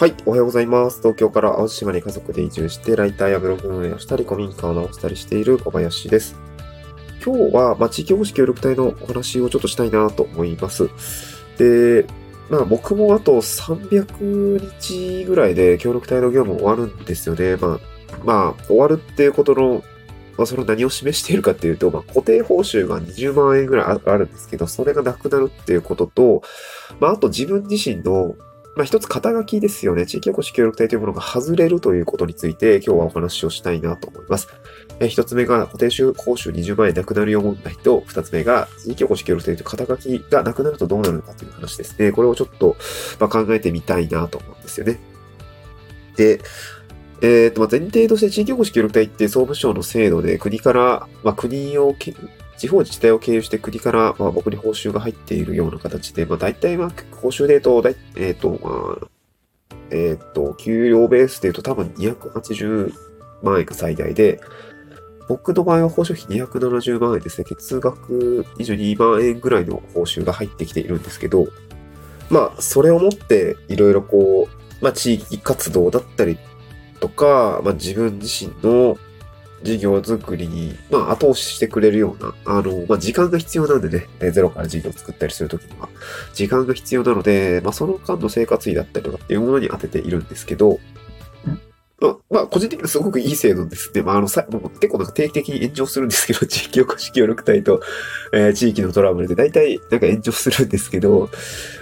はい、おはようございます。東京から淡路島に家族で移住して、ライターやブログ運営をしたり、古民家を直したりしている小林です。今日は、まあ、地域保守協力隊のお話をちょっとしたいなと思います。で、まあ僕もあと300日ぐらいで協力隊の業務終わるんですよね。まあ、まあ、終わるっていうことの、まあ、それ何を示しているかっていうと、まあ、固定報酬が20万円ぐらいあるんですけど、それがなくなるっていうことと、まあ、あと自分自身のまあ、一つ肩書きですよね。地域おこし協力隊というものが外れるということについて今日はお話をしたいなと思います。え一つ目が固定収報酬20万円なくなるよ問題と、二つ目が地域おこし協力隊という肩書きがなくなるとどうなるのかという話ですね。これをちょっと、ま、考えてみたいなと思うんですよね。で、えっ、ー、と、前提として地域おこし協力隊って総務省の制度で国から、まあ、国を地方自治体を経由して国から、まあ、僕に報酬が入っているような形で、まあ、大体、まあ、報酬で言うと、えっ、ー、と、まあ、えっ、ー、と、給料ベースで言うと多分280万円が最大で、僕の場合は報酬費270万円ですね。月額22万円ぐらいの報酬が入ってきているんですけど、まあ、それをもって、いろいろこう、まあ、地域活動だったりとか、まあ、自分自身の事業作りに、まあ、後押ししてくれるような、あの、まあ、時間が必要なんでね、ゼロから事業を作ったりするときには、時間が必要なので、まあ、その間の生活費だったりとかっていうものに当てているんですけど、まあ、まあ、個人的にはすごくいい制度ですね。まあ、あの、さ、結構なんか定期的に炎上するんですけど、地域おこし協力隊と、えー、地域のトラブルで大体なんか炎上するんですけど、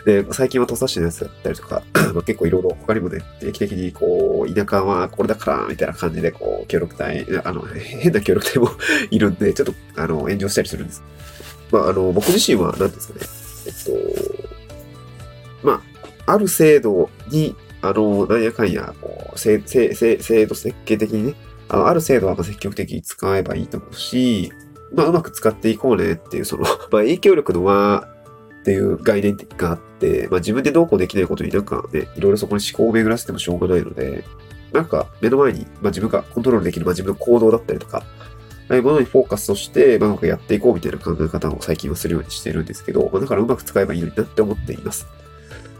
で、最近は土佐市のやつだったりとか、まあ、結構いろいろ他にもね、定期的にこう、田舎はこれだから、みたいな感じでこう、協力隊、あの、変な協力隊も いるんで、ちょっと、あの、炎上したりするんです。まあ、あの、僕自身は何ですかね、えっと、まあ、ある制度にあの、なんやかんや、こう、制制制度設計的にね、あの、ある制度は積極的に使えばいいと思うし、まあ、うまく使っていこうねっていう、その、まあ、影響力の輪っていう概念があって、まあ、自分でどうこうできないことになんかね、いろいろそこに思考を巡らせてもしょうがないので、なんか目の前に、まあ、自分がコントロールできる、まあ、自分の行動だったりとか、ああいうものにフォーカスとして、まあ、うまくやっていこうみたいな考え方を最近はするようにしてるんですけど、まあ、だからうまく使えばいいのになって思っています。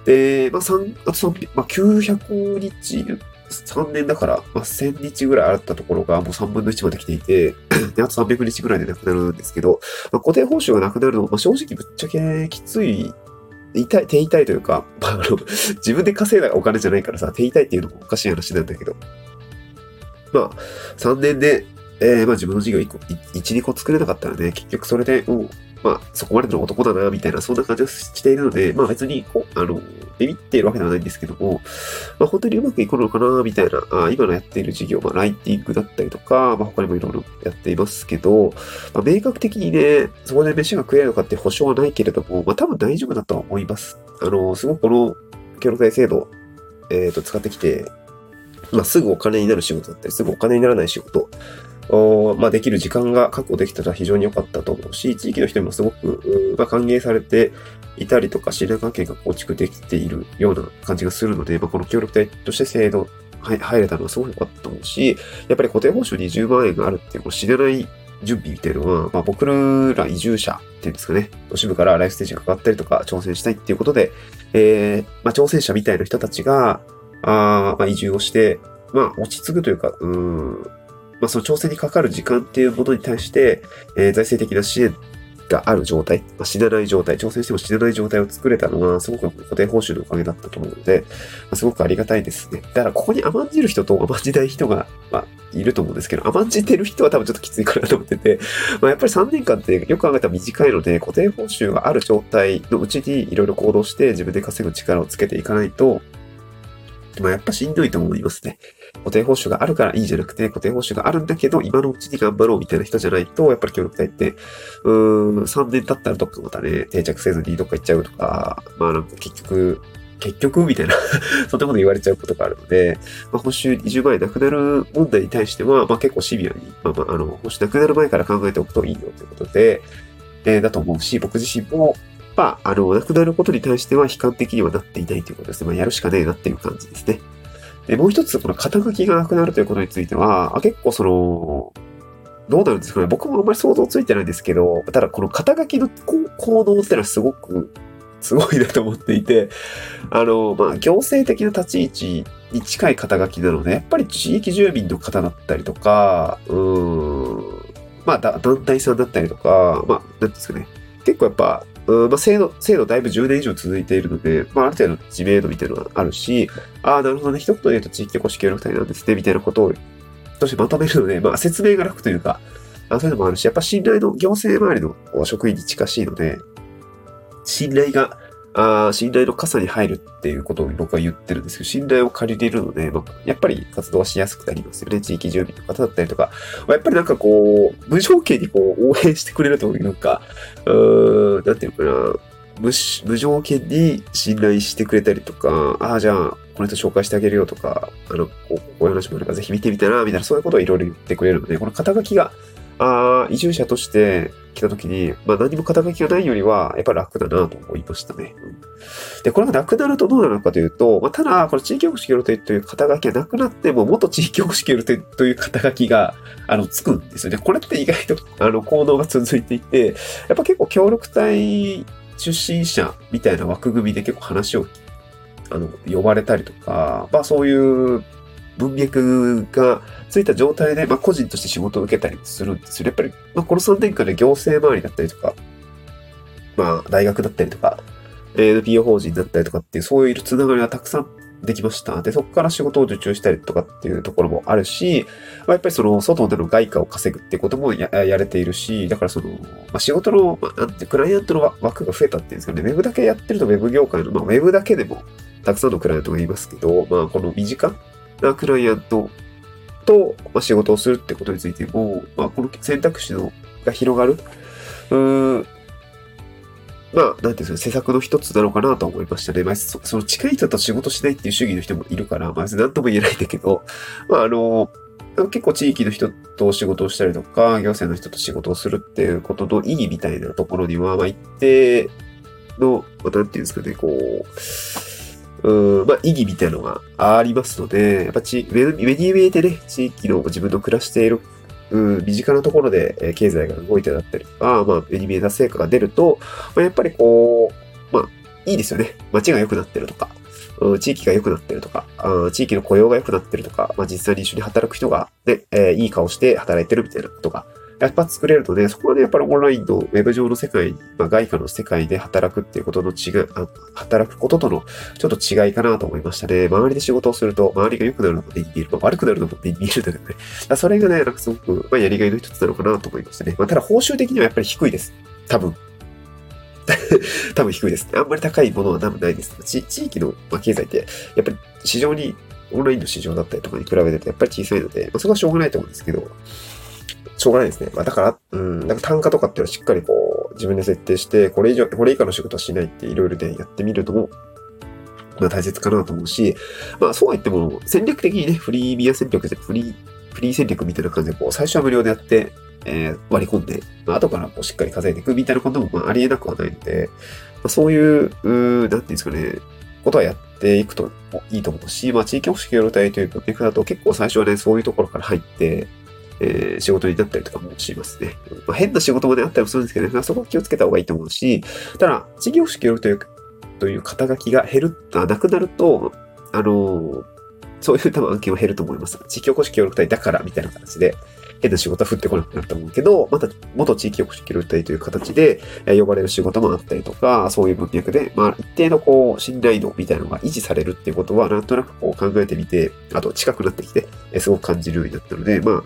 で、まあ、3、あと3、まあ、900日、3年だから、まあ、1000日ぐらいあったところがもう3分の1まで来ていて、で、あと300日ぐらいでなくなるんですけど、まあ、固定報酬がなくなるのは、まあ、正直ぶっちゃけきつい、痛い、手痛いというか、まあ、あの、自分で稼いだお金じゃないからさ、手痛いっていうのもおかしい話なんだけど、まあ、3年で、えー、まあ自分の事業1個、1、2個作れなかったらね、結局それで、もう、まあ、そこまでの男だな、みたいな、そんな感じをしているので、まあ別に、こう、あの、ビビっているわけではないんですけども、まあ本当にうまくいくのかな、みたいな、あ今のやっている事業、まあライティングだったりとか、まあ他にもいろいろやっていますけど、まあ明確的にね、そこで飯が食えるのかって保証はないけれども、まあ多分大丈夫だとは思います。あの、すごくこの協力隊制度、えっ、ー、と、使ってきて、まあすぐお金になる仕事だったり、すぐお金にならない仕事、まあ、できる時間が確保できたら非常に良かったと思うし、地域の人にもすごく、まあ、歓迎されていたりとか、信頼関係が構築できているような感じがするので、まあ、この協力隊として制度入れたのはすごく良かったと思うし、やっぱり固定報酬20万円があるっていう、こう知らない準備みたいなのは、まあ、僕ら移住者っていうんですかね、都市部からライフステージが変わったりとか挑戦したいっていうことで、えー、まあ、挑戦者みたいな人たちが、あまあ、移住をして、まあ、落ち着くというか、うん、まあ、その挑戦にかかる時間っていうものに対して、えー、財政的な支援がある状態、まあ、死なない状態、挑戦しても死なない状態を作れたのは、すごく固定報酬のおかげだったと思うので、まあ、すごくありがたいですね。だから、ここに甘んじる人と甘んじない人が、まあ、いると思うんですけど、甘んじてる人は多分ちょっときついかなと思ってて、まあ、やっぱり3年間ってよく考えたら短いので、固定報酬がある状態のうちにいろいろ行動して自分で稼ぐ力をつけていかないと、まあ、やっぱしんどいと思いますね。固定報酬があるからいいじゃなくて、固定報酬があるんだけど、今のうちに頑張ろうみたいな人じゃないと、やっぱり協力隊って、うーん、3年経ったらどっかまたね、定着せずにどっか行っちゃうとか、まあなんか結局、結局みたいな そんなこと言われちゃうことがあるので、まあ、報酬20万円なくなる問題に対しては、まあ結構シビアに、まあまあ、あの、報酬なくなる前から考えておくといいよということで、えー、だと思うし、僕自身も、まあ、あの、なくなることに対しては悲観的にはなっていないということですね。まあ、やるしかねえなっていう感じですね。で、もう一つ、この肩書きがなくなるということについては、結構その、どうなるんですかね。僕もあんまり想像ついてないんですけど、ただこの肩書きの効能ってのはすごくすごいなと思っていて、あの、まあ、行政的な立ち位置に近い肩書きなので、やっぱり地域住民の方だったりとか、うん、まあ、団体さんだったりとか、まあ、なんですかね、結構やっぱ、うんまあ、制度、制度だいぶ10年以上続いているので、まあ、ある程度知名度みたいなのがあるし、ああ、なるほどね、一言で言うと地域おこし協力隊なんですね、みたいなことを、としてまとめるので、まあ、説明が楽というか、あそういうのもあるし、やっぱ信頼の行政周りの職員に近しいので、信頼が、あ信頼の傘に入るっていうことを僕は言ってるんですけど、信頼を借りれるので、まあ、やっぱり活動はしやすくなりますよね。地域住民の方だったりとか。まあ、やっぱりなんかこう、無条件にこう応援してくれるというか、うーん、なんていうのかな。無無条件に信頼してくれたりとか、ああ、じゃあ、この人紹介してあげるよとか、あの、こういう話もあるからぜひ見てみたら、みたいな、そういうことをいろいろ言ってくれるので、この肩書きが、あ移住者として来た時に、まあ何も肩書きがないよりは、やっぱ楽だなと思いましたね。うん、で、これがなくなるとどうなるのかというと、まあ、ただ、この地域保守協力隊という肩書きがなくなっても、元地域保守協力隊という肩書きが、あの、つくんですよね。これって意外と、あの、行動が続いていて、やっぱ結構協力隊出身者みたいな枠組みで結構話を、あの、呼ばれたりとか、まあそういう文脈がついた状態で、まあ、個人として仕事を受けたりするんですよ。やっぱり、まあ、この3年間で行政周りだったりとか、まあ、大学だったりとか、NPO 法人だったりとかっていう、そういうつながりがたくさんできました。で、そこから仕事を受注したりとかっていうところもあるし、まあ、やっぱりその、外での外貨を稼ぐっていうこともやれているし、だからその、まあ、仕事の、まあ、なんて、クライアントの枠が増えたっていうんですかね、ウェブだけやってるとウェブ業界の、まあ、ウェブだけでも、たくさんのクライアントがいますけど、まあ、この身近なクライアントと、まあ、仕事をするってことについても、まあ、この選択肢のが広がる、うーん、まあ、なんていうんですか、施策の一つなのかなと思いましたね。まあ、その近い人と仕事しないっていう主義の人もいるから、まあ、何とも言えないんだけど、まあ、あの、結構地域の人と仕事をしたりとか、行政の人と仕事をするっていうことの意義みたいなところには、まあ、一定の、まあ、なんていうんですかね、こう、うん、まあ、意義みたいなのがありますので、やっぱち、目に見えてね、地域の自分の暮らしている、うん、身近なところで、え経済が動いてだったりとか、まあ、目に見えた成果が出ると、まあ、やっぱりこう、まあ、いいですよね。街が良くなってるとか、うん、地域が良くなってるとか、あ地域の雇用が良くなってるとか、まあ、実際に一緒に働く人がね、えー、いい顔して働いてるみたいなことがやっぱ作れるとね、そこはね、やっぱりオンラインのウェブ上の世界、まあ、外貨の世界で働くっていうことの違い、働くこととのちょっと違いかなと思いましたね。周りで仕事をすると、周りが良くなるのも目に見える。まあ、悪くなるのも目に見えるんだけどね。それがね、なんかすごく、まあ、やりがいの一つなのかなと思いましたね。まあ、ただ報酬的にはやっぱり低いです。多分。多分低いです。あんまり高いものは多分ないです。地域の、まあ、経済って、やっぱり市場に、オンラインの市場だったりとかに比べるとやっぱり小さいので、まあ、そこはしょうがないと思うんですけど、しょうがないですね。まあ、だから、うん、なんか単価とかっていうのはしっかりこう、自分で設定して、これ以上、これ以下の仕事はしないっていろいろでやってみるのも、まあ大切かなと思うし、まあそうは言っても、戦略的にね、フリービア戦略で、フリー、フリー戦略みたいな感じで、こう、最初は無料でやって、えー、割り込んで、まあ後からこうしっかり稼いでいくみたいなことも、まあありえなくはないので、まあ、そういう、うなんていうんですかね、ことはやっていくといいと思うし、まあ地域保守協力隊という文脈だと結構最初はね、そういうところから入って、えー、仕事になったりとかもしますね。まあ、変な仕事もであったりもするんですけどね、そこは気をつけた方がいいと思うし、ただ、事業主協力という、という肩書きが減る、なくなると、あのー、そういう多分案件は減ると思います。地域おこし協力隊だからみたいな形で、変な仕事は降ってこなくなると思うけど、また元地域おこし協力隊という形で、呼ばれる仕事もあったりとか、そういう文脈で、まあ一定のこう信頼度みたいなのが維持されるっていうことは、なんとなくこう考えてみて、あと近くなってきて、すごく感じるようになったので、まあ、う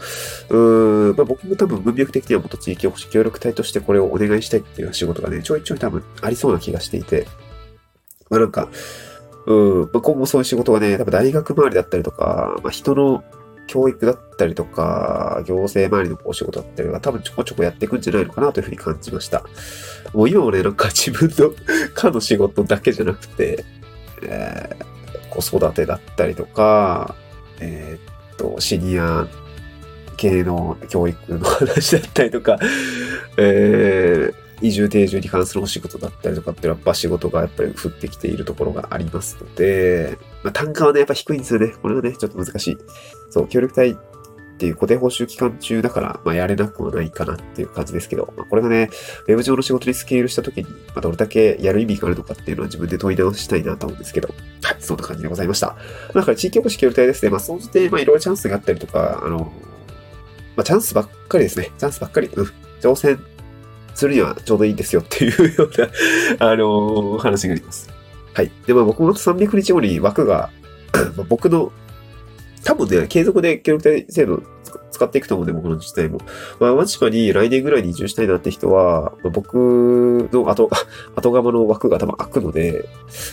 ーん、まあ僕も多分文脈的には元地域おこし協力隊としてこれをお願いしたいっていう仕事がね、ちょいちょい多分ありそうな気がしていて、まあなんか、うん、まあ、今後そういう仕事がね、多分大学周りだったりとか、まあ人の教育だったりとか、行政周りのお仕事だったりは多分ちょこちょこやっていくんじゃないのかなというふうに感じました。もう今もね、なんか自分の かの仕事だけじゃなくて、えー、子育てだったりとか、えー、っと、シニア系の教育の話だったりとか、えー、移住定住に関するお仕事だったりとかっていうのはやっぱ仕事がやっぱり降ってきているところがありますので、まあ、単価はね、やっぱ低いんですよね。これはね、ちょっと難しい。そう、協力隊っていう固定報酬期間中だから、まあ、やれなくはないかなっていう感じですけど、まあ、これがね、ウェブ上の仕事にスケールした時に、まあ、どれだけやる意味があるのかっていうのは自分で問い直したいなと思うんですけど、はい、そんな感じでございました。だから地域おこし協力隊ですね、まあ、総じて、まあ、いろいろチャンスがあったりとか、あの、まあ、チャンスばっかりですね。チャンスばっかり。うん。挑戦するにはちょうどいいんですよっていうような あのー話があります。はい。で、まあ僕も300日後に枠が、まあ僕の、多分ね、継続で協力隊制度使っていくと思うんで、僕の自治体も。まあ、町島に来年ぐらいに移住したいなって人は、まあ僕の後、後釜の枠が多分開くので、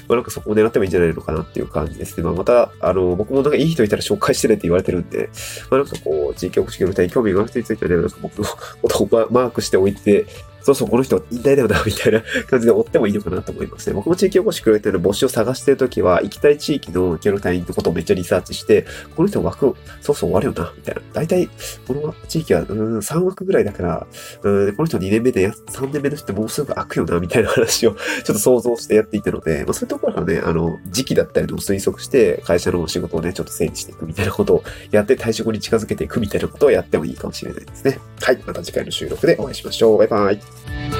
まあなんかそこを狙ってもいいんじゃないのかなっていう感じですね。まあまた、あの、僕もなんかいい人いたら紹介してねって言われてるんで、まあなんかこう、地域おこし協力隊に興味がある人についてはね、なんか僕のことをマークしておいて、そうそう、この人引退だよな、みたいな感じで追ってもいいのかなと思いますね。僕も地域おこし協力隊の募集を探してるときは、行きたい地域の協力隊員のことをめっちゃリサーチして、この人枠、そうそう終わるよな、みたいな。大体、この地域は、うん、3枠ぐらいだから、うーん、この人2年目で、3年目の人ってもうすぐ開くよな、みたいな話を ちょっと想像してやっていたので、まあそういうところからね、あの、時期だったりの推測して、会社の仕事をね、ちょっと整理していくみたいなことをやって退職に近づけていくみたいなことをやってもいいかもしれないですね。はい。また次回の収録でお会いしましょう。バイバイ。Bye.